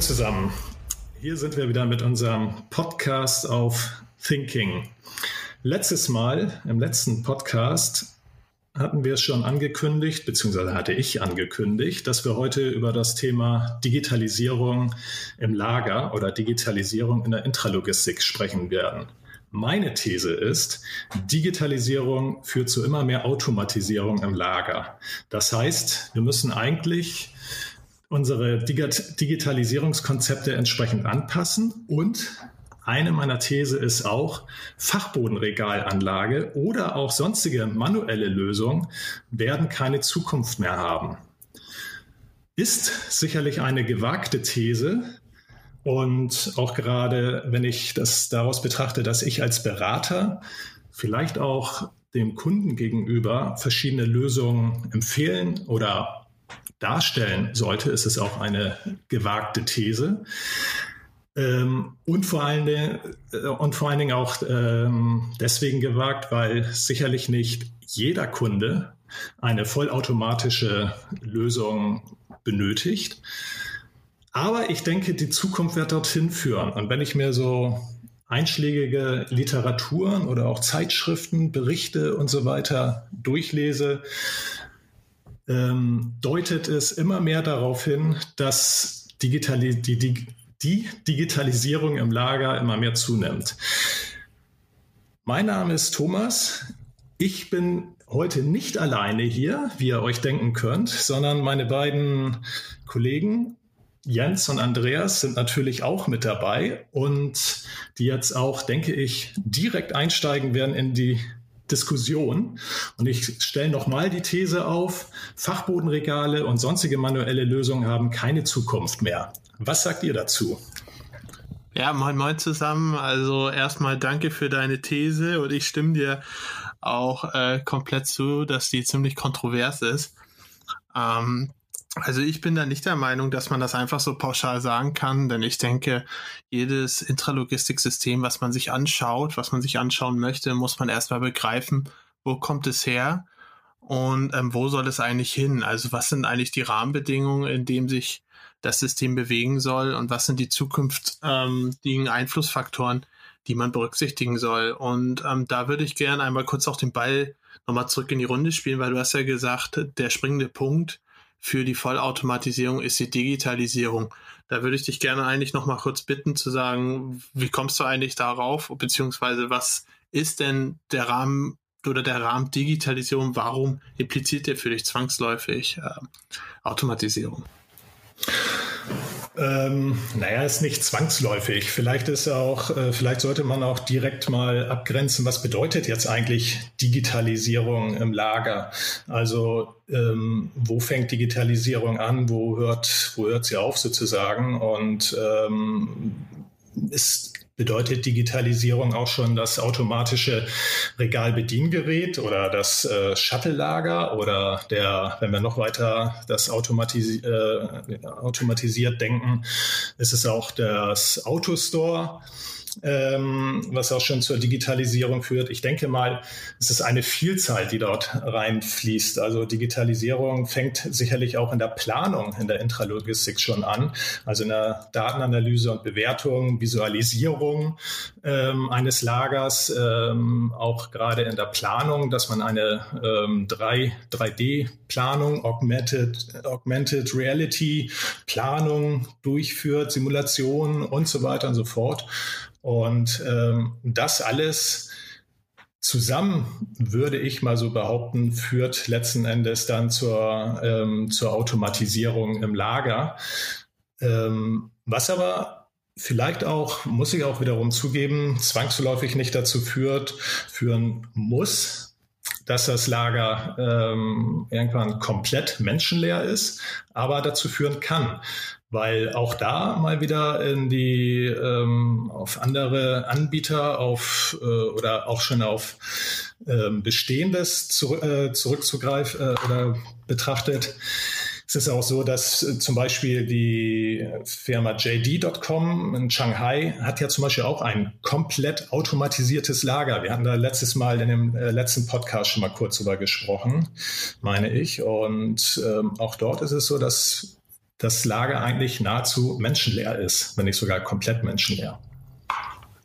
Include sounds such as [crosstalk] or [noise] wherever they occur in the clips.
Zusammen. Hier sind wir wieder mit unserem Podcast auf Thinking. Letztes Mal, im letzten Podcast, hatten wir es schon angekündigt, beziehungsweise hatte ich angekündigt, dass wir heute über das Thema Digitalisierung im Lager oder Digitalisierung in der Intralogistik sprechen werden. Meine These ist, Digitalisierung führt zu immer mehr Automatisierung im Lager. Das heißt, wir müssen eigentlich unsere Digitalisierungskonzepte entsprechend anpassen und eine meiner These ist auch, Fachbodenregalanlage oder auch sonstige manuelle Lösungen werden keine Zukunft mehr haben. Ist sicherlich eine gewagte These, und auch gerade, wenn ich das daraus betrachte, dass ich als Berater vielleicht auch dem Kunden gegenüber verschiedene Lösungen empfehlen oder darstellen sollte, ist es auch eine gewagte These. Ähm, und, vor allen Dingen, äh, und vor allen Dingen auch ähm, deswegen gewagt, weil sicherlich nicht jeder Kunde eine vollautomatische Lösung benötigt. Aber ich denke, die Zukunft wird dorthin führen. Und wenn ich mir so einschlägige Literaturen oder auch Zeitschriften, Berichte und so weiter durchlese, ähm, deutet es immer mehr darauf hin, dass Digitali die, die, die Digitalisierung im Lager immer mehr zunimmt. Mein Name ist Thomas. Ich bin heute nicht alleine hier, wie ihr euch denken könnt, sondern meine beiden Kollegen Jens und Andreas sind natürlich auch mit dabei und die jetzt auch, denke ich, direkt einsteigen werden in die Diskussion. Und ich stelle nochmal die These auf, Fachbodenregale und sonstige manuelle Lösungen haben keine Zukunft mehr. Was sagt ihr dazu? Ja, moin moin zusammen. Also erstmal danke für deine These und ich stimme dir auch äh, komplett zu, dass die ziemlich kontrovers ist. Ähm, also ich bin da nicht der Meinung, dass man das einfach so pauschal sagen kann, denn ich denke, jedes Intralogistiksystem, was man sich anschaut, was man sich anschauen möchte, muss man erstmal begreifen, wo kommt es her und ähm, wo soll es eigentlich hin? Also was sind eigentlich die Rahmenbedingungen, in denen sich das System bewegen soll und was sind die zukünftigen ähm, Einflussfaktoren, die man berücksichtigen soll? Und ähm, da würde ich gerne einmal kurz auch den Ball nochmal zurück in die Runde spielen, weil du hast ja gesagt, der springende Punkt für die Vollautomatisierung ist die Digitalisierung. Da würde ich dich gerne eigentlich noch mal kurz bitten zu sagen, wie kommst du eigentlich darauf, beziehungsweise was ist denn der Rahmen oder der Rahmen Digitalisierung, warum impliziert der für dich zwangsläufig äh, Automatisierung? Ähm, naja, ist nicht zwangsläufig. Vielleicht ist auch, äh, vielleicht sollte man auch direkt mal abgrenzen, was bedeutet jetzt eigentlich Digitalisierung im Lager? Also ähm, wo fängt Digitalisierung an? Wo hört, wo hört sie auf sozusagen? Und ähm, ist bedeutet Digitalisierung auch schon das automatische Regalbediengerät oder das äh, Shuttle-Lager oder der, wenn wir noch weiter das automatisi äh, automatisiert denken, ist es auch das Autostore ähm, was auch schon zur Digitalisierung führt. Ich denke mal, es ist eine Vielzahl, die dort reinfließt. Also Digitalisierung fängt sicherlich auch in der Planung, in der Intralogistik schon an, also in der Datenanalyse und Bewertung, Visualisierung ähm, eines Lagers, ähm, auch gerade in der Planung, dass man eine ähm, 3, 3D-Planung, Augmented, Augmented Reality Planung durchführt, Simulationen und so weiter und so fort. Und ähm, das alles zusammen, würde ich mal so behaupten, führt letzten Endes dann zur, ähm, zur Automatisierung im Lager. Ähm, was aber vielleicht auch, muss ich auch wiederum zugeben, zwangsläufig nicht dazu führt, führen muss, dass das Lager ähm, irgendwann komplett menschenleer ist, aber dazu führen kann weil auch da mal wieder in die ähm, auf andere Anbieter auf äh, oder auch schon auf ähm, bestehendes zu, äh, zurückzugreifen äh, oder betrachtet. Es ist auch so, dass äh, zum Beispiel die Firma JD.com in Shanghai hat ja zum Beispiel auch ein komplett automatisiertes Lager. Wir hatten da letztes Mal in dem äh, letzten Podcast schon mal kurz drüber gesprochen, meine ich. Und ähm, auch dort ist es so, dass das Lager eigentlich nahezu menschenleer ist, wenn nicht sogar komplett menschenleer.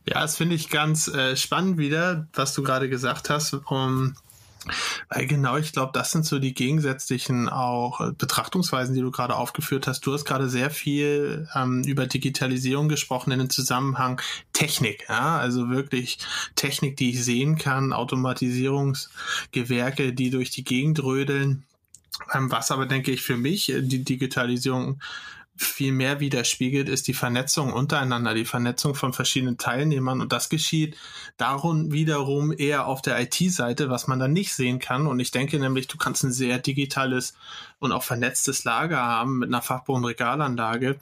Ja, das finde ich ganz äh, spannend wieder, was du gerade gesagt hast. Um, weil genau, ich glaube, das sind so die gegensätzlichen auch äh, Betrachtungsweisen, die du gerade aufgeführt hast. Du hast gerade sehr viel ähm, über Digitalisierung gesprochen in dem Zusammenhang Technik, ja, also wirklich Technik, die ich sehen kann, Automatisierungsgewerke, die durch die Gegend rödeln. Ähm, was aber, denke ich, für mich äh, die Digitalisierung viel mehr widerspiegelt, ist die Vernetzung untereinander, die Vernetzung von verschiedenen Teilnehmern. Und das geschieht darum wiederum eher auf der IT-Seite, was man dann nicht sehen kann. Und ich denke nämlich, du kannst ein sehr digitales und auch vernetztes Lager haben mit einer Fachbodenregalanlage,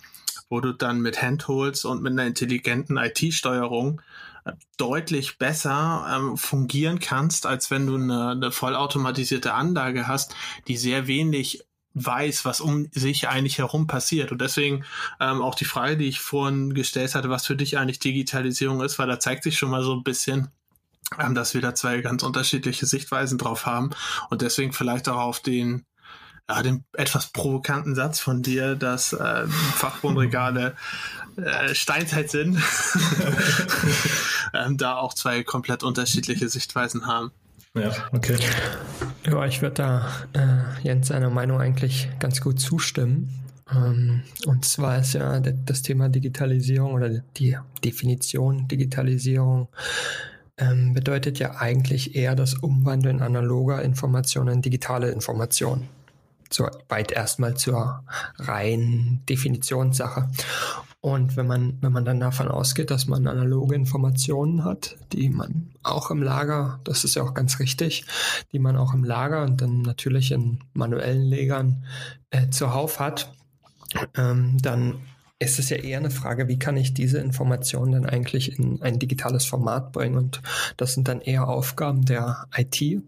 wo du dann mit Handholds und mit einer intelligenten IT-Steuerung äh, deutlich besser ähm, fungieren kannst, als wenn du eine, eine vollautomatisierte Anlage hast, die sehr wenig weiß, was um sich eigentlich herum passiert. Und deswegen ähm, auch die Frage, die ich vorhin gestellt hatte, was für dich eigentlich Digitalisierung ist, weil da zeigt sich schon mal so ein bisschen, ähm, dass wir da zwei ganz unterschiedliche Sichtweisen drauf haben und deswegen vielleicht auch auf den ja, den etwas provokanten Satz von dir, dass äh, Fachbundregale äh, Steinzeit sind, [laughs] ähm, da auch zwei komplett unterschiedliche Sichtweisen haben. Ja, okay. Ja, ich würde da äh, Jens seiner Meinung eigentlich ganz gut zustimmen. Ähm, und zwar ist ja das Thema Digitalisierung oder die Definition Digitalisierung ähm, bedeutet ja eigentlich eher das Umwandeln analoger Informationen in digitale Informationen so weit erstmal zur reinen Definitionssache. Und wenn man, wenn man dann davon ausgeht, dass man analoge Informationen hat, die man auch im Lager, das ist ja auch ganz richtig, die man auch im Lager und dann natürlich in manuellen Legern äh, zuhauf hat, ähm, dann ist es ja eher eine Frage, wie kann ich diese Informationen dann eigentlich in ein digitales Format bringen? Und das sind dann eher Aufgaben der IT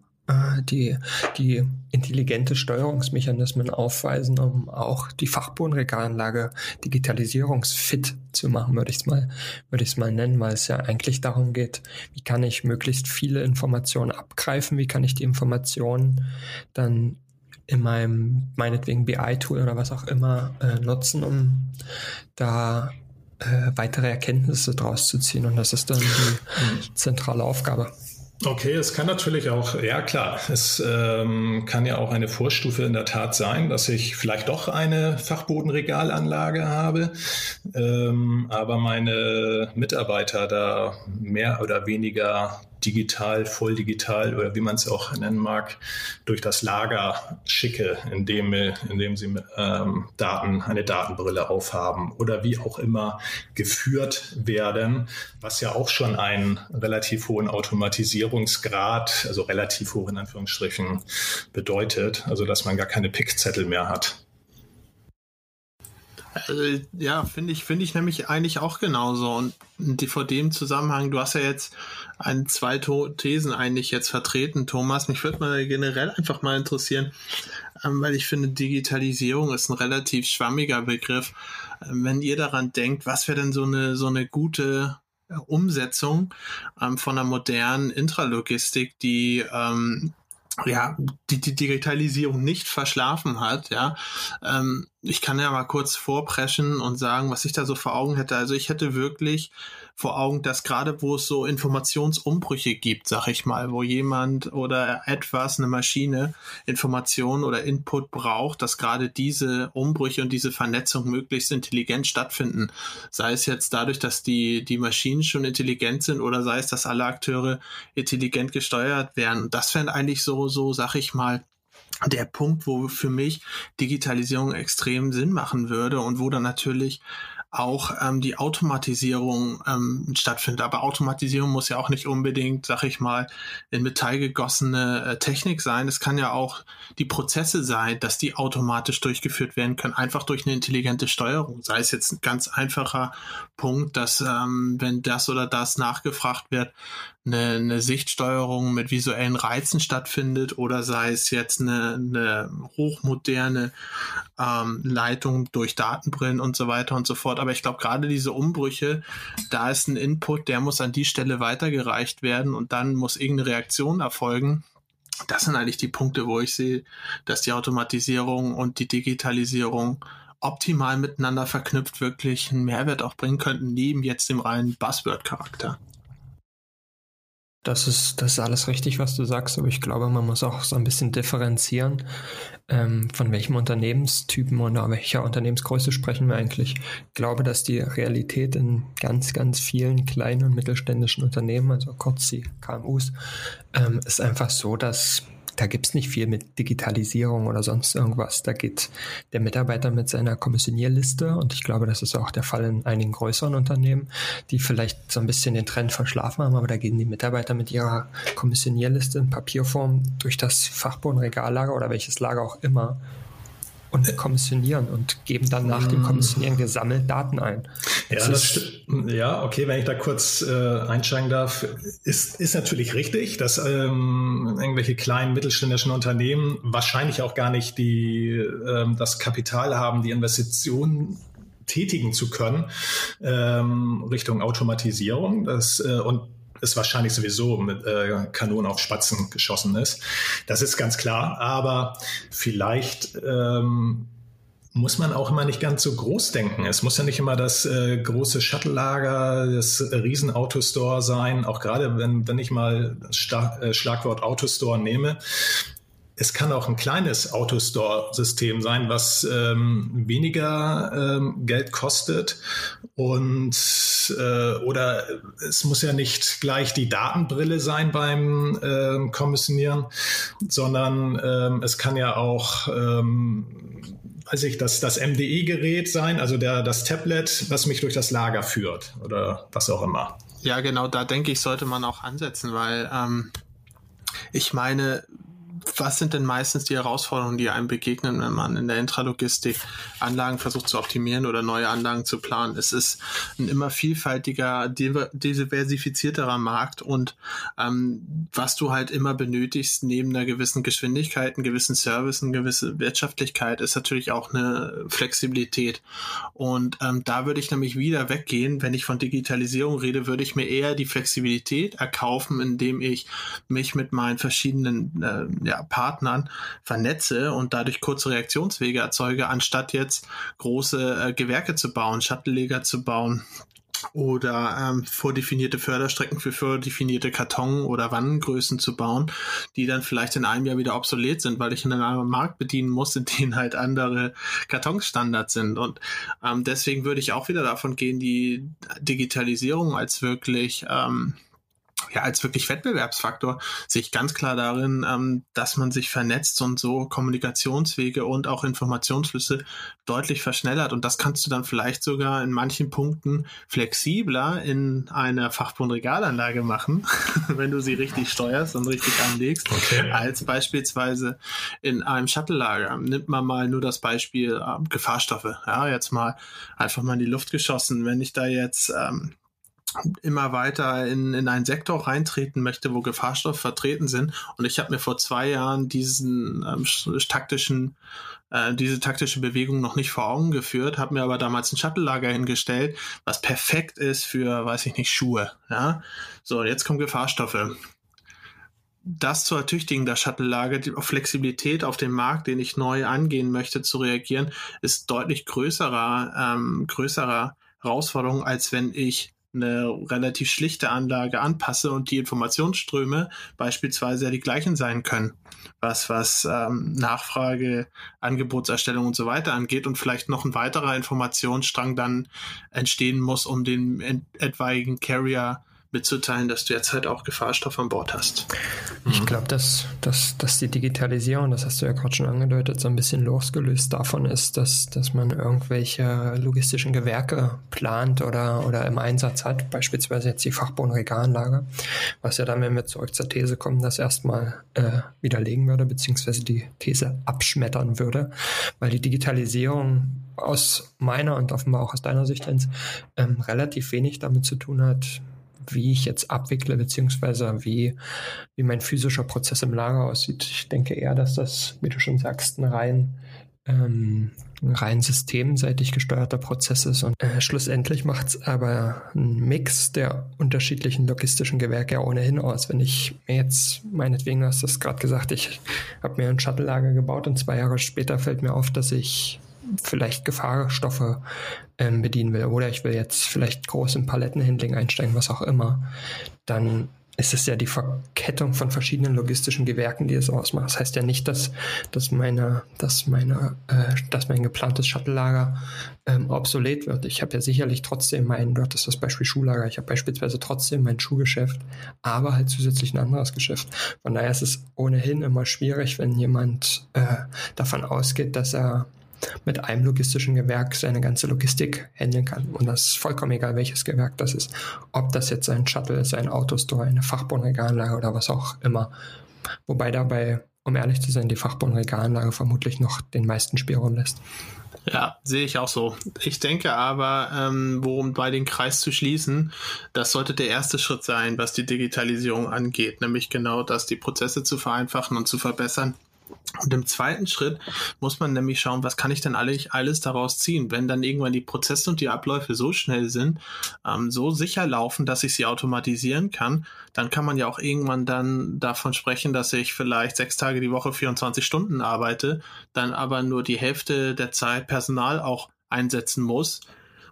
die, die intelligente Steuerungsmechanismen aufweisen, um auch die Fachbodenregalanlage digitalisierungsfit zu machen, würde ich es mal, würde ich es mal nennen, weil es ja eigentlich darum geht, wie kann ich möglichst viele Informationen abgreifen, wie kann ich die Informationen dann in meinem, meinetwegen BI-Tool oder was auch immer äh, nutzen, um da äh, weitere Erkenntnisse draus zu ziehen. Und das ist dann die mhm. zentrale Aufgabe. Okay, es kann natürlich auch, ja klar, es ähm, kann ja auch eine Vorstufe in der Tat sein, dass ich vielleicht doch eine Fachbodenregalanlage habe, ähm, aber meine Mitarbeiter da mehr oder weniger digital, voll digital oder wie man es auch nennen mag, durch das Lager schicke, indem, indem sie ähm, Daten, eine Datenbrille aufhaben oder wie auch immer geführt werden, was ja auch schon einen relativ hohen Automatisierungsgrad, also relativ hoch in Anführungsstrichen, bedeutet, also dass man gar keine Pickzettel mehr hat. Also, ja, finde ich, finde ich nämlich eigentlich auch genauso. Und die, vor dem Zusammenhang, du hast ja jetzt ein, zwei Thesen eigentlich jetzt vertreten, Thomas. Mich würde mal generell einfach mal interessieren, ähm, weil ich finde, Digitalisierung ist ein relativ schwammiger Begriff. Ähm, wenn ihr daran denkt, was wäre denn so eine, so eine gute äh, Umsetzung ähm, von einer modernen Intralogistik, die ähm, ja, die, die Digitalisierung nicht verschlafen hat, ja. Ähm, ich kann ja mal kurz vorpreschen und sagen, was ich da so vor Augen hätte. Also ich hätte wirklich vor Augen, dass gerade wo es so Informationsumbrüche gibt, sag ich mal, wo jemand oder etwas, eine Maschine Information oder Input braucht, dass gerade diese Umbrüche und diese Vernetzung möglichst intelligent stattfinden. Sei es jetzt dadurch, dass die, die Maschinen schon intelligent sind oder sei es, dass alle Akteure intelligent gesteuert werden. Das wäre eigentlich so, so, sag ich mal, der Punkt, wo für mich Digitalisierung extrem Sinn machen würde und wo dann natürlich auch ähm, die Automatisierung ähm, stattfindet. Aber Automatisierung muss ja auch nicht unbedingt, sag ich mal, in Metall gegossene äh, Technik sein. Es kann ja auch die Prozesse sein, dass die automatisch durchgeführt werden können, einfach durch eine intelligente Steuerung. Sei es jetzt ein ganz einfacher Punkt, dass ähm, wenn das oder das nachgefragt wird, eine, eine Sichtsteuerung mit visuellen Reizen stattfindet oder sei es jetzt eine, eine hochmoderne ähm, Leitung durch Datenbrillen und so weiter und so fort. Aber ich glaube, gerade diese Umbrüche, da ist ein Input, der muss an die Stelle weitergereicht werden und dann muss irgendeine Reaktion erfolgen. Das sind eigentlich die Punkte, wo ich sehe, dass die Automatisierung und die Digitalisierung optimal miteinander verknüpft wirklich einen Mehrwert auch bringen könnten, neben jetzt dem reinen Buzzword-Charakter. Das ist, das ist alles richtig, was du sagst, aber ich glaube, man muss auch so ein bisschen differenzieren, ähm, von welchem Unternehmenstypen oder welcher Unternehmensgröße sprechen wir eigentlich. Ich glaube, dass die Realität in ganz, ganz vielen kleinen und mittelständischen Unternehmen, also kurz die KMUs, ähm, ist einfach so, dass da gibt es nicht viel mit Digitalisierung oder sonst irgendwas. Da geht der Mitarbeiter mit seiner Kommissionierliste und ich glaube, das ist auch der Fall in einigen größeren Unternehmen, die vielleicht so ein bisschen den Trend verschlafen haben, aber da gehen die Mitarbeiter mit ihrer Kommissionierliste in Papierform durch das Fachbodenregallager oder welches Lager auch immer und kommissionieren und geben dann nach dem Kommissionieren gesammelt Daten ein. Ja, das ja, okay, wenn ich da kurz äh, einsteigen darf, ist, ist natürlich richtig, dass ähm, irgendwelche kleinen mittelständischen Unternehmen wahrscheinlich auch gar nicht die, ähm, das Kapital haben, die Investitionen tätigen zu können ähm, Richtung Automatisierung. Das, äh, und es wahrscheinlich sowieso mit äh, Kanonen auf Spatzen geschossen ist. Das ist ganz klar. Aber vielleicht ähm, muss man auch immer nicht ganz so groß denken. Es muss ja nicht immer das äh, große Shuttle-Lager, das Riesen-Autostore sein. Auch gerade wenn, wenn ich mal das äh, Schlagwort Autostore nehme, es kann auch ein kleines Autostore-System sein, was ähm, weniger ähm, Geld kostet und äh, oder es muss ja nicht gleich die Datenbrille sein beim äh, Kommissionieren, sondern ähm, es kann ja auch ähm, weiß ich, das, das MDE-Gerät sein, also der, das Tablet, was mich durch das Lager führt oder was auch immer. Ja, genau, da denke ich, sollte man auch ansetzen, weil ähm, ich meine, was sind denn meistens die Herausforderungen, die einem begegnen, wenn man in der Intralogistik Anlagen versucht zu optimieren oder neue Anlagen zu planen? Es ist ein immer vielfältiger, diversifizierterer Markt und ähm, was du halt immer benötigst, neben einer gewissen Geschwindigkeit, einem gewissen Service, eine gewisse Wirtschaftlichkeit, ist natürlich auch eine Flexibilität. Und ähm, da würde ich nämlich wieder weggehen, wenn ich von Digitalisierung rede, würde ich mir eher die Flexibilität erkaufen, indem ich mich mit meinen verschiedenen äh, ja, Partnern vernetze und dadurch kurze Reaktionswege erzeuge, anstatt jetzt große äh, Gewerke zu bauen, Shuttle-Leger zu bauen oder ähm, vordefinierte Förderstrecken für vordefinierte Karton- oder Wannengrößen zu bauen, die dann vielleicht in einem Jahr wieder obsolet sind, weil ich in einem Markt bedienen muss, in denen halt andere Kartonstandards sind. Und ähm, deswegen würde ich auch wieder davon gehen, die Digitalisierung als wirklich ähm, ja, als wirklich Wettbewerbsfaktor sehe ich ganz klar darin, ähm, dass man sich vernetzt und so Kommunikationswege und auch Informationsflüsse deutlich verschnellert. Und das kannst du dann vielleicht sogar in manchen Punkten flexibler in einer Fachbundregalanlage machen, [laughs] wenn du sie richtig steuerst und richtig anlegst, okay. als beispielsweise in einem Shuttle-Lager. Nimmt man mal nur das Beispiel äh, Gefahrstoffe. Ja, jetzt mal einfach mal in die Luft geschossen. Wenn ich da jetzt ähm, immer weiter in, in einen Sektor reintreten möchte, wo Gefahrstoffe vertreten sind. Und ich habe mir vor zwei Jahren diesen ähm, taktischen, äh, diese taktische Bewegung noch nicht vor Augen geführt, habe mir aber damals ein Shuttle-Lager hingestellt, was perfekt ist für, weiß ich nicht, Schuhe. Ja, so jetzt kommen Gefahrstoffe. Das zu ertüchtigen, das Shuttle-Lager, die Flexibilität auf den Markt, den ich neu angehen möchte, zu reagieren, ist deutlich größerer, ähm, größerer Herausforderung, als wenn ich eine relativ schlichte Anlage anpasse und die Informationsströme beispielsweise ja die gleichen sein können, was was ähm, Nachfrage, Angebotserstellung und so weiter angeht und vielleicht noch ein weiterer Informationsstrang dann entstehen muss, um den etwaigen Carrier mitzuteilen, dass du jetzt halt auch Gefahrstoff an Bord hast. Ich mhm. glaube, dass, dass, dass die Digitalisierung, das hast du ja gerade schon angedeutet, so ein bisschen losgelöst davon ist, dass, dass man irgendwelche logistischen Gewerke plant oder, oder im Einsatz hat, beispielsweise jetzt die Fachbodenregalanlage, was ja dann, wenn wir zurück zur These kommen, das erstmal äh, widerlegen würde, beziehungsweise die These abschmettern würde, weil die Digitalisierung aus meiner und offenbar auch aus deiner Sicht ähm, relativ wenig damit zu tun hat, wie ich jetzt abwickle, beziehungsweise wie, wie mein physischer Prozess im Lager aussieht. Ich denke eher, dass das, wie du schon sagst, ein rein, ähm, ein rein systemseitig gesteuerter Prozess ist. Und äh, schlussendlich macht es aber ein Mix der unterschiedlichen logistischen Gewerke ja ohnehin aus. Wenn ich mir jetzt, meinetwegen, du hast das gerade gesagt, ich habe mir ein Shuttle-Lager gebaut und zwei Jahre später fällt mir auf, dass ich vielleicht Gefahrstoffe ähm, bedienen will oder ich will jetzt vielleicht groß im Palettenhandling einsteigen, was auch immer, dann ist es ja die Verkettung von verschiedenen logistischen Gewerken, die es ausmacht. Das heißt ja nicht, dass, dass, meine, dass, meine, äh, dass mein geplantes Shuttle-Lager ähm, obsolet wird. Ich habe ja sicherlich trotzdem mein, dort ist das Beispiel Schuhlager, ich habe beispielsweise trotzdem mein Schuhgeschäft, aber halt zusätzlich ein anderes Geschäft. Von daher ist es ohnehin immer schwierig, wenn jemand äh, davon ausgeht, dass er mit einem logistischen Gewerk seine ganze Logistik handeln kann. Und das ist vollkommen egal, welches Gewerk das ist. Ob das jetzt ein Shuttle ist, ein Autostore, eine Fachbodenregalanlage oder was auch immer. Wobei dabei, um ehrlich zu sein, die Fachbodenregalanlage vermutlich noch den meisten Spielraum lässt. Ja, sehe ich auch so. Ich denke aber, ähm, worum bei den Kreis zu schließen, das sollte der erste Schritt sein, was die Digitalisierung angeht, nämlich genau das, die Prozesse zu vereinfachen und zu verbessern und im zweiten Schritt muss man nämlich schauen, was kann ich denn alles, alles daraus ziehen, wenn dann irgendwann die Prozesse und die Abläufe so schnell sind, ähm, so sicher laufen, dass ich sie automatisieren kann, dann kann man ja auch irgendwann dann davon sprechen, dass ich vielleicht sechs Tage die Woche 24 Stunden arbeite, dann aber nur die Hälfte der Zeit Personal auch einsetzen muss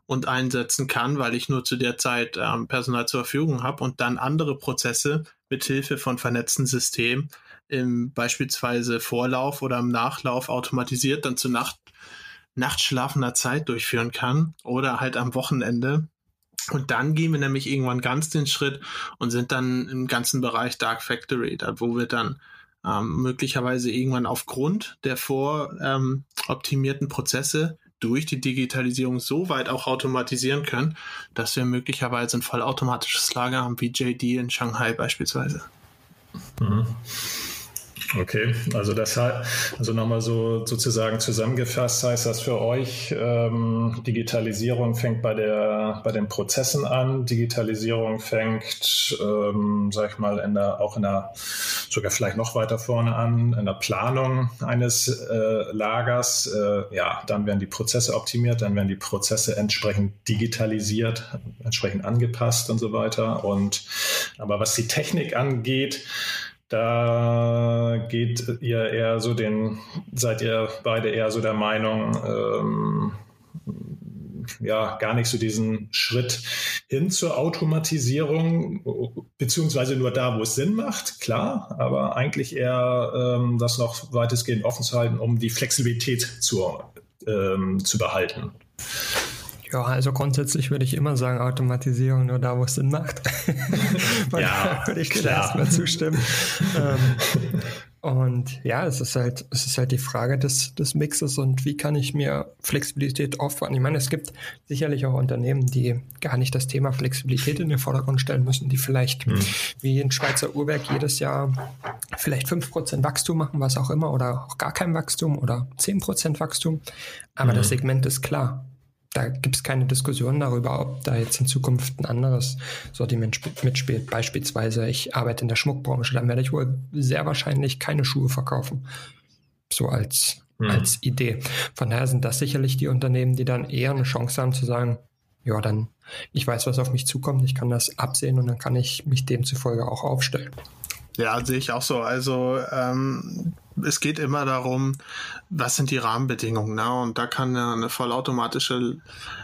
und einsetzen kann, weil ich nur zu der Zeit ähm, Personal zur Verfügung habe und dann andere Prozesse mit Hilfe von vernetzten Systemen im beispielsweise Vorlauf oder im Nachlauf automatisiert dann zu Nacht, nachtschlafender Zeit durchführen kann oder halt am Wochenende. Und dann gehen wir nämlich irgendwann ganz den Schritt und sind dann im ganzen Bereich Dark Factory, da wo wir dann ähm, möglicherweise irgendwann aufgrund der voroptimierten ähm, Prozesse durch die Digitalisierung so weit auch automatisieren können, dass wir möglicherweise ein vollautomatisches Lager haben wie JD in Shanghai beispielsweise. Mhm. Okay, also deshalb, also nochmal so sozusagen zusammengefasst heißt das für euch, ähm, Digitalisierung fängt bei der bei den Prozessen an, Digitalisierung fängt, ähm, sag ich mal, in der, auch in der sogar vielleicht noch weiter vorne an, in der Planung eines äh, Lagers. Äh, ja, dann werden die Prozesse optimiert, dann werden die Prozesse entsprechend digitalisiert, entsprechend angepasst und so weiter. Und aber was die Technik angeht, da geht ihr eher so den, seid ihr beide eher so der Meinung, ähm, ja, gar nicht so diesen Schritt hin zur Automatisierung, beziehungsweise nur da, wo es Sinn macht, klar, aber eigentlich eher ähm, das noch weitestgehend offen zu halten, um die Flexibilität zu, ähm, zu behalten. Ja, also grundsätzlich würde ich immer sagen, Automatisierung nur da, wo es Sinn macht. [laughs] ja, würde ich dir erstmal zustimmen. ähm, und ja, es ist halt, es ist halt die Frage des, des Mixes und wie kann ich mir Flexibilität aufbauen. Ich meine, es gibt sicherlich auch Unternehmen, die gar nicht das Thema Flexibilität in den Vordergrund stellen müssen, die vielleicht hm. wie ein Schweizer Uhrwerk jedes Jahr vielleicht fünf Prozent Wachstum machen, was auch immer, oder auch gar kein Wachstum oder zehn Prozent Wachstum. Aber hm. das Segment ist klar da gibt es keine Diskussion darüber, ob da jetzt in Zukunft ein anderes Sortiment mitspielt. Beispielsweise, ich arbeite in der Schmuckbranche, dann werde ich wohl sehr wahrscheinlich keine Schuhe verkaufen. So als, mhm. als Idee. Von daher sind das sicherlich die Unternehmen, die dann eher eine Chance haben zu sagen, ja, dann, ich weiß, was auf mich zukommt, ich kann das absehen und dann kann ich mich demzufolge auch aufstellen. Ja, sehe ich auch so. Also ähm, es geht immer darum, was sind die Rahmenbedingungen. Ne? Und da kann eine vollautomatische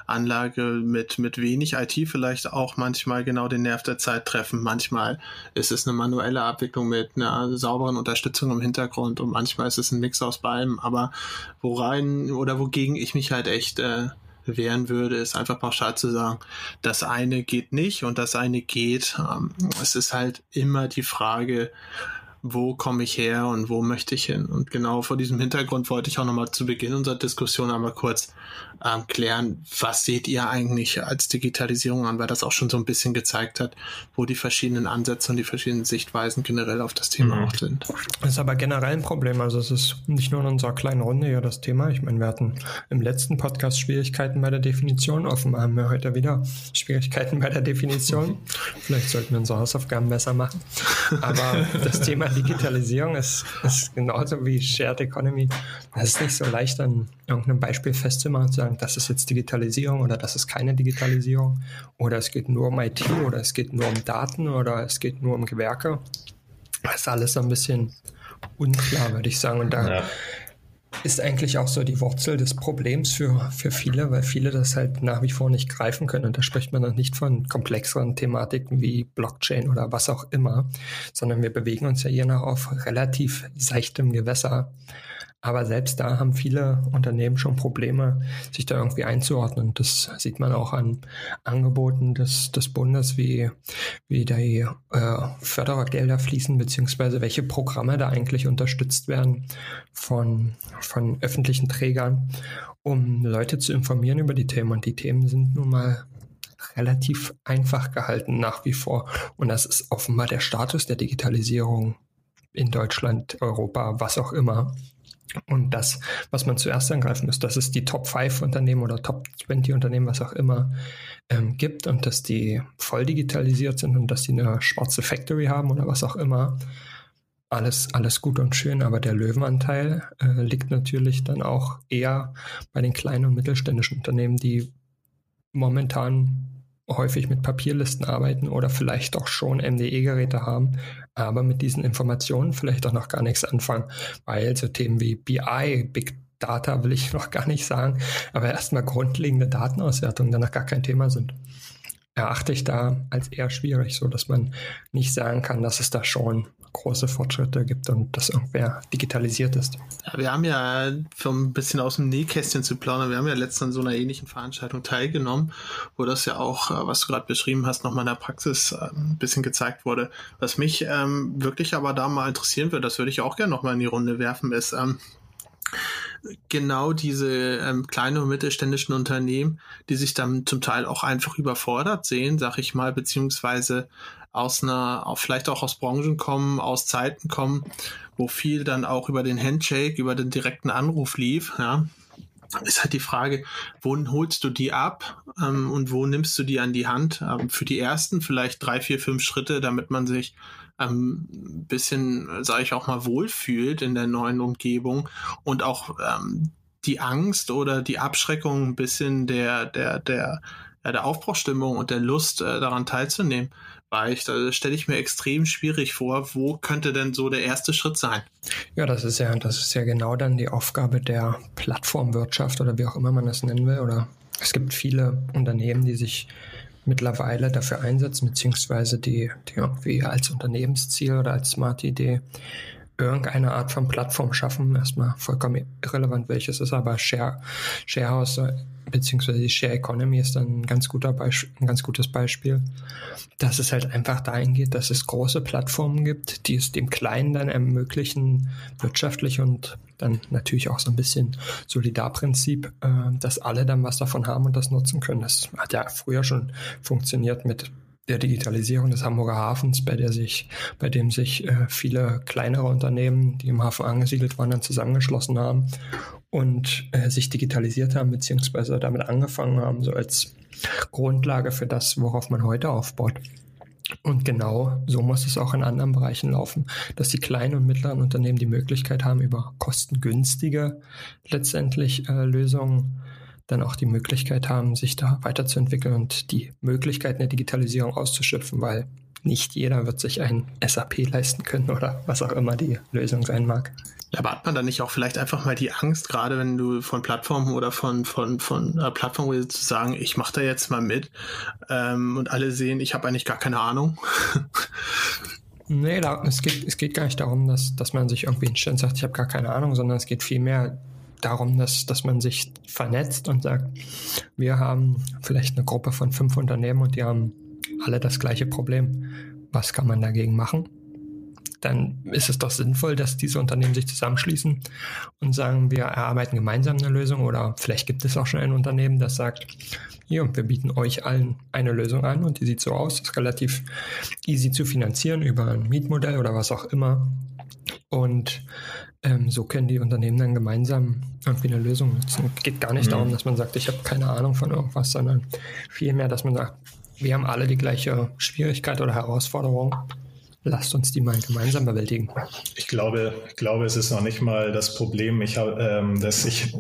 Anlage mit, mit wenig IT vielleicht auch manchmal genau den Nerv der Zeit treffen. Manchmal ist es eine manuelle Abwicklung mit einer sauberen Unterstützung im Hintergrund und manchmal ist es ein Mix aus beidem. Aber worein oder wogegen ich mich halt echt äh, wehren würde, ist einfach pauschal zu sagen, das eine geht nicht und das eine geht. Ähm, es ist halt immer die Frage, wo komme ich her und wo möchte ich hin. Und genau vor diesem Hintergrund wollte ich auch nochmal zu Beginn unserer Diskussion einmal kurz ähm, klären, was seht ihr eigentlich als Digitalisierung an, weil das auch schon so ein bisschen gezeigt hat, wo die verschiedenen Ansätze und die verschiedenen Sichtweisen generell auf das Thema mhm. auch sind. Das ist aber generell ein Problem. Also es ist nicht nur in unserer kleinen Runde ja das Thema. Ich meine, wir hatten im letzten Podcast Schwierigkeiten bei der Definition. Offenbar haben wir heute wieder Schwierigkeiten bei der Definition. [laughs] Vielleicht sollten wir unsere Hausaufgaben besser machen. Aber das Thema Digitalisierung ist, ist genauso wie Shared Economy. Das ist nicht so leicht an irgendeinem Beispiel festzumachen, zu sagen, das ist jetzt Digitalisierung oder das ist keine Digitalisierung oder es geht nur um IT oder es geht nur um Daten oder es geht nur um Gewerke. Das ist alles so ein bisschen unklar, würde ich sagen. Und da, ja. Ist eigentlich auch so die Wurzel des Problems für, für viele, weil viele das halt nach wie vor nicht greifen können. Und da spricht man dann nicht von komplexeren Thematiken wie Blockchain oder was auch immer, sondern wir bewegen uns ja hier noch auf relativ seichtem Gewässer. Aber selbst da haben viele Unternehmen schon Probleme, sich da irgendwie einzuordnen. Das sieht man auch an Angeboten des, des Bundes, wie, wie die äh, Fördergelder fließen, beziehungsweise welche Programme da eigentlich unterstützt werden von, von öffentlichen Trägern, um Leute zu informieren über die Themen. Und die Themen sind nun mal relativ einfach gehalten nach wie vor. Und das ist offenbar der Status der Digitalisierung in Deutschland, Europa, was auch immer. Und das, was man zuerst angreifen muss, dass es die Top 5 Unternehmen oder Top 20 Unternehmen, was auch immer, ähm, gibt und dass die voll digitalisiert sind und dass die eine schwarze Factory haben oder was auch immer. Alles, alles gut und schön, aber der Löwenanteil äh, liegt natürlich dann auch eher bei den kleinen und mittelständischen Unternehmen, die momentan häufig mit Papierlisten arbeiten oder vielleicht auch schon MDE-Geräte haben, aber mit diesen Informationen vielleicht auch noch gar nichts anfangen, weil so Themen wie BI, Big Data will ich [laughs] noch gar nicht sagen, aber erstmal grundlegende Datenauswertungen dann noch gar kein Thema sind. Erachte ich da als eher schwierig, so dass man nicht sagen kann, dass es da schon große Fortschritte gibt und dass irgendwer digitalisiert ist. Ja, wir haben ja, um ein bisschen aus dem Nähkästchen zu plaudern, wir haben ja letztens an so einer ähnlichen Veranstaltung teilgenommen, wo das ja auch, äh, was du gerade beschrieben hast, nochmal in der Praxis äh, ein bisschen gezeigt wurde. Was mich ähm, wirklich aber da mal interessieren würde, das würde ich auch gerne nochmal in die Runde werfen, ist, ähm, genau diese ähm, kleinen und mittelständischen Unternehmen, die sich dann zum Teil auch einfach überfordert sehen, sag ich mal, beziehungsweise aus einer, vielleicht auch aus Branchen kommen, aus Zeiten kommen, wo viel dann auch über den Handshake, über den direkten Anruf lief, ja, ist halt die Frage, wo holst du die ab ähm, und wo nimmst du die an die Hand? Ähm, für die ersten vielleicht drei, vier, fünf Schritte, damit man sich ähm, bisschen, sage ich auch mal, wohlfühlt in der neuen Umgebung und auch ähm, die Angst oder die Abschreckung ein bisschen der, der, der, der Aufbruchstimmung und der Lust äh, daran teilzunehmen reicht. Also das stelle ich mir extrem schwierig vor. Wo könnte denn so der erste Schritt sein? Ja, das ist ja, das ist ja genau dann die Aufgabe der Plattformwirtschaft oder wie auch immer man das nennen will. Oder es gibt viele Unternehmen, die sich mittlerweile dafür einsetzen, beziehungsweise die, die irgendwie als Unternehmensziel oder als Smart-Idee irgendeine Art von Plattform schaffen. Erstmal vollkommen irrelevant, welches ist, aber Share, Sharehouse beziehungsweise die Share Economy ist dann ein ganz guter Beisp ein ganz gutes Beispiel, dass es halt einfach dahin geht, dass es große Plattformen gibt, die es dem Kleinen dann ermöglichen, wirtschaftlich und dann natürlich auch so ein bisschen Solidarprinzip, äh, dass alle dann was davon haben und das nutzen können. Das hat ja früher schon funktioniert mit der Digitalisierung des Hamburger Hafens, bei der sich, bei dem sich äh, viele kleinere Unternehmen, die im Hafen angesiedelt waren, dann zusammengeschlossen haben und äh, sich digitalisiert haben, beziehungsweise damit angefangen haben, so als Grundlage für das, worauf man heute aufbaut. Und genau so muss es auch in anderen Bereichen laufen, dass die kleinen und mittleren Unternehmen die Möglichkeit haben, über kostengünstige letztendlich äh, Lösungen dann auch die Möglichkeit haben, sich da weiterzuentwickeln und die Möglichkeiten der Digitalisierung auszuschöpfen, weil nicht jeder wird sich ein SAP leisten können oder was auch immer die Lösung sein mag. Aber hat man da nicht auch vielleicht einfach mal die Angst, gerade wenn du von Plattformen oder von, von, von äh, Plattformen zu sagen, ich mache da jetzt mal mit ähm, und alle sehen, ich habe eigentlich gar keine Ahnung? [laughs] nee, da, es, geht, es geht gar nicht darum, dass, dass man sich irgendwie hinstellt und sagt, ich habe gar keine Ahnung, sondern es geht vielmehr darum, dass, dass man sich vernetzt und sagt, wir haben vielleicht eine Gruppe von fünf Unternehmen und die haben alle das gleiche Problem. Was kann man dagegen machen? Dann ist es doch sinnvoll, dass diese Unternehmen sich zusammenschließen und sagen, wir erarbeiten gemeinsam eine Lösung oder vielleicht gibt es auch schon ein Unternehmen, das sagt, hier, wir bieten euch allen eine Lösung an und die sieht so aus, ist relativ easy zu finanzieren über ein Mietmodell oder was auch immer. Und ähm, so können die Unternehmen dann gemeinsam irgendwie eine Lösung nutzen. Es geht gar nicht mhm. darum, dass man sagt, ich habe keine Ahnung von irgendwas, sondern vielmehr, dass man sagt, wir haben alle die gleiche Schwierigkeit oder Herausforderung. Lasst uns die mal gemeinsam bewältigen. Ich glaube, ich glaube, es ist noch nicht mal das Problem, ich, ähm, dass ich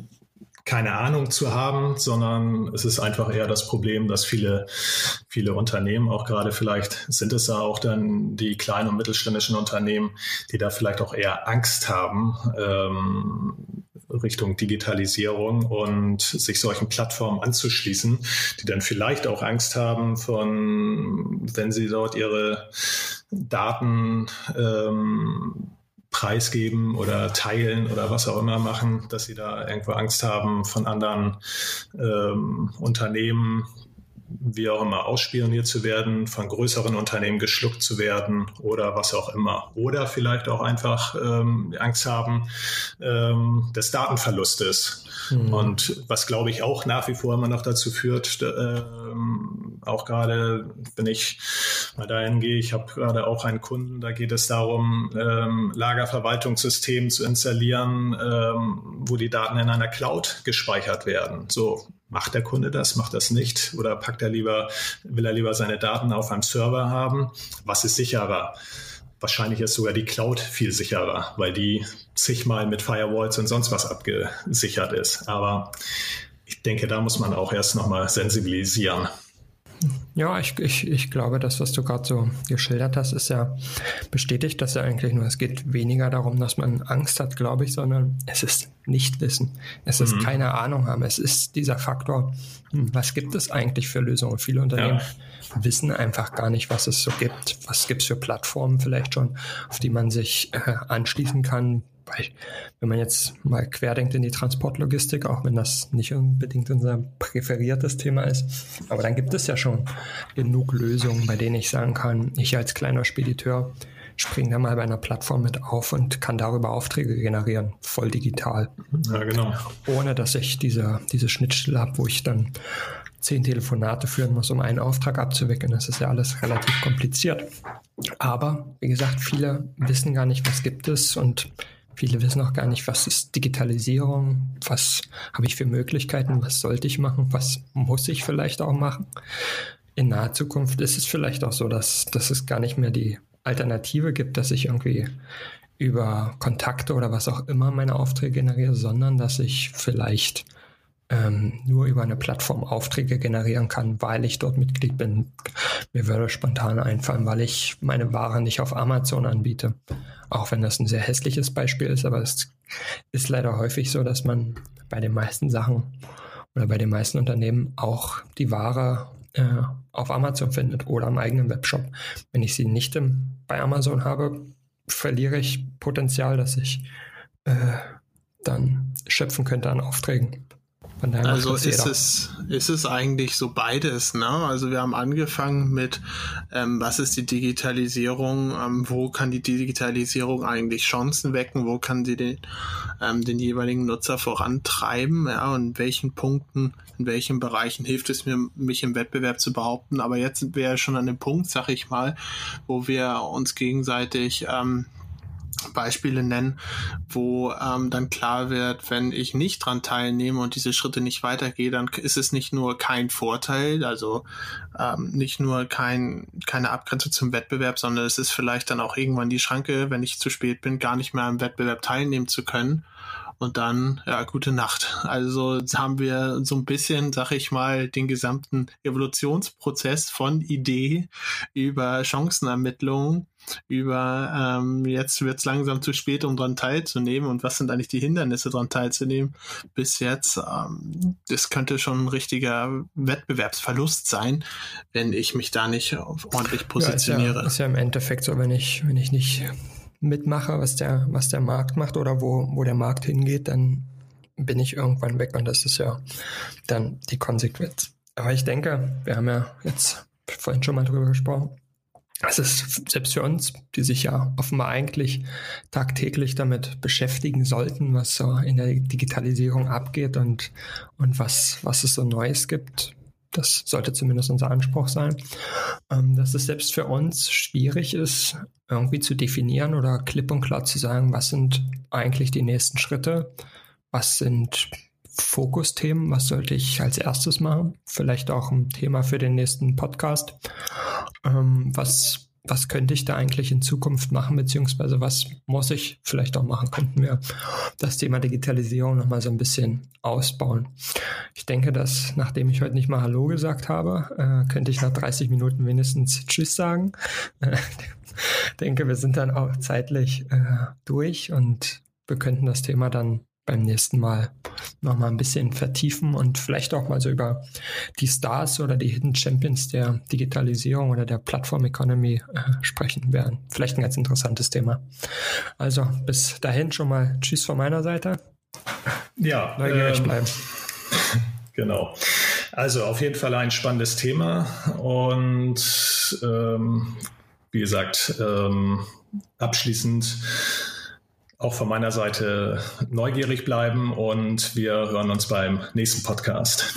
keine Ahnung zu haben, sondern es ist einfach eher das Problem, dass viele, viele Unternehmen, auch gerade vielleicht sind es ja auch dann die kleinen und mittelständischen Unternehmen, die da vielleicht auch eher Angst haben, ähm, Richtung Digitalisierung und sich solchen Plattformen anzuschließen, die dann vielleicht auch Angst haben von, wenn sie dort ihre Daten ähm, preisgeben oder teilen oder was auch immer machen, dass sie da irgendwo Angst haben von anderen ähm, Unternehmen, wie auch immer, ausspioniert zu werden, von größeren Unternehmen geschluckt zu werden oder was auch immer. Oder vielleicht auch einfach ähm, Angst haben ähm, des Datenverlustes. Mhm. Und was, glaube ich, auch nach wie vor immer noch dazu führt, ähm, auch gerade, wenn ich mal dahin gehe, ich habe gerade auch einen Kunden, da geht es darum, ähm, Lagerverwaltungssystem zu installieren, ähm, wo die Daten in einer Cloud gespeichert werden. So, Macht der Kunde das, macht das nicht? Oder packt er lieber, will er lieber seine Daten auf einem Server haben? Was ist sicherer? Wahrscheinlich ist sogar die Cloud viel sicherer, weil die zigmal mit Firewalls und sonst was abgesichert ist. Aber ich denke, da muss man auch erst nochmal sensibilisieren. Ja, ich, ich, ich glaube, das, was du gerade so geschildert hast, ist ja bestätigt das ja eigentlich nur. Es geht weniger darum, dass man Angst hat, glaube ich, sondern es ist Nichtwissen. Es ist mhm. keine Ahnung haben. Es ist dieser Faktor, hm, was gibt es eigentlich für Lösungen? Viele Unternehmen ja. wissen einfach gar nicht, was es so gibt. Was gibt es für Plattformen vielleicht schon, auf die man sich äh, anschließen kann, wenn man jetzt mal querdenkt in die Transportlogistik, auch wenn das nicht unbedingt unser präferiertes Thema ist, aber dann gibt es ja schon genug Lösungen, bei denen ich sagen kann, ich als kleiner Spediteur springe da mal bei einer Plattform mit auf und kann darüber Aufträge generieren, voll digital. Ja, genau. Ohne dass ich diese, diese Schnittstelle habe, wo ich dann zehn Telefonate führen muss, um einen Auftrag abzuwickeln. Das ist ja alles relativ kompliziert. Aber wie gesagt, viele wissen gar nicht, was gibt es und Viele wissen auch gar nicht, was ist Digitalisierung, was habe ich für Möglichkeiten, was sollte ich machen, was muss ich vielleicht auch machen. In naher Zukunft ist es vielleicht auch so, dass, dass es gar nicht mehr die Alternative gibt, dass ich irgendwie über Kontakte oder was auch immer meine Aufträge generiere, sondern dass ich vielleicht ähm, nur über eine Plattform Aufträge generieren kann, weil ich dort Mitglied bin. Mir würde spontan einfallen, weil ich meine Ware nicht auf Amazon anbiete. Auch wenn das ein sehr hässliches Beispiel ist, aber es ist leider häufig so, dass man bei den meisten Sachen oder bei den meisten Unternehmen auch die Ware äh, auf Amazon findet oder am eigenen Webshop. Wenn ich sie nicht im, bei Amazon habe, verliere ich Potenzial, dass ich äh, dann schöpfen könnte an Aufträgen. Also ist es, ist es eigentlich so beides. Ne? Also wir haben angefangen mit, ähm, was ist die Digitalisierung, ähm, wo kann die Digitalisierung eigentlich Chancen wecken, wo kann sie den, ähm, den jeweiligen Nutzer vorantreiben ja? und in welchen Punkten, in welchen Bereichen hilft es mir, mich im Wettbewerb zu behaupten. Aber jetzt sind wir ja schon an dem Punkt, sag ich mal, wo wir uns gegenseitig ähm, Beispiele nennen, wo ähm, dann klar wird, wenn ich nicht dran teilnehme und diese Schritte nicht weitergehe, dann ist es nicht nur kein Vorteil, also ähm, nicht nur kein, keine Abgrenzung zum Wettbewerb, sondern es ist vielleicht dann auch irgendwann die Schranke, wenn ich zu spät bin, gar nicht mehr am Wettbewerb teilnehmen zu können und dann, ja, gute Nacht. Also haben wir so ein bisschen, sag ich mal, den gesamten Evolutionsprozess von Idee über Chancenermittlung über ähm, jetzt wird es langsam zu spät, um daran teilzunehmen und was sind eigentlich die Hindernisse daran teilzunehmen. Bis jetzt, ähm, das könnte schon ein richtiger Wettbewerbsverlust sein, wenn ich mich da nicht ordentlich positioniere. Ja, ist, ja, ist ja im Endeffekt so, wenn ich, wenn ich nicht mitmache, was der, was der Markt macht oder wo, wo der Markt hingeht, dann bin ich irgendwann weg und das ist ja dann die Konsequenz. Aber ich denke, wir haben ja jetzt vorhin schon mal drüber gesprochen. Es ist selbst für uns, die sich ja offenbar eigentlich tagtäglich damit beschäftigen sollten, was so in der Digitalisierung abgeht und, und was, was es so Neues gibt, das sollte zumindest unser Anspruch sein, ähm, dass es selbst für uns schwierig ist, irgendwie zu definieren oder klipp und klar zu sagen, was sind eigentlich die nächsten Schritte, was sind Fokusthemen, was sollte ich als erstes machen, vielleicht auch ein Thema für den nächsten Podcast, ähm, was was könnte ich da eigentlich in Zukunft machen, beziehungsweise was muss ich vielleicht auch machen? Könnten wir das Thema Digitalisierung nochmal so ein bisschen ausbauen? Ich denke, dass nachdem ich heute nicht mal Hallo gesagt habe, äh, könnte ich nach 30 Minuten wenigstens Tschüss sagen. [laughs] Äh, denke, wir sind dann auch zeitlich äh, durch und wir könnten das Thema dann beim nächsten Mal nochmal ein bisschen vertiefen und vielleicht auch mal so über die Stars oder die Hidden Champions der Digitalisierung oder der Plattform Economy äh, sprechen werden. Vielleicht ein ganz interessantes Thema. Also bis dahin schon mal Tschüss von meiner Seite. Ja, neugierig ähm, bleiben. [laughs] Genau. Also auf jeden Fall ein spannendes Thema und ähm, wie gesagt, ähm, abschließend auch von meiner Seite neugierig bleiben und wir hören uns beim nächsten Podcast.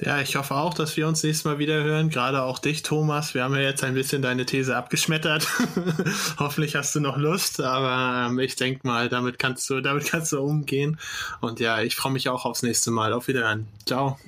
Ja, ich hoffe auch, dass wir uns nächstes Mal wieder hören. Gerade auch dich, Thomas. Wir haben ja jetzt ein bisschen deine These abgeschmettert. [laughs] Hoffentlich hast du noch Lust, aber ähm, ich denke mal, damit kannst du, damit kannst du umgehen. Und ja, ich freue mich auch aufs nächste Mal. Auf Wiederhören. Ciao.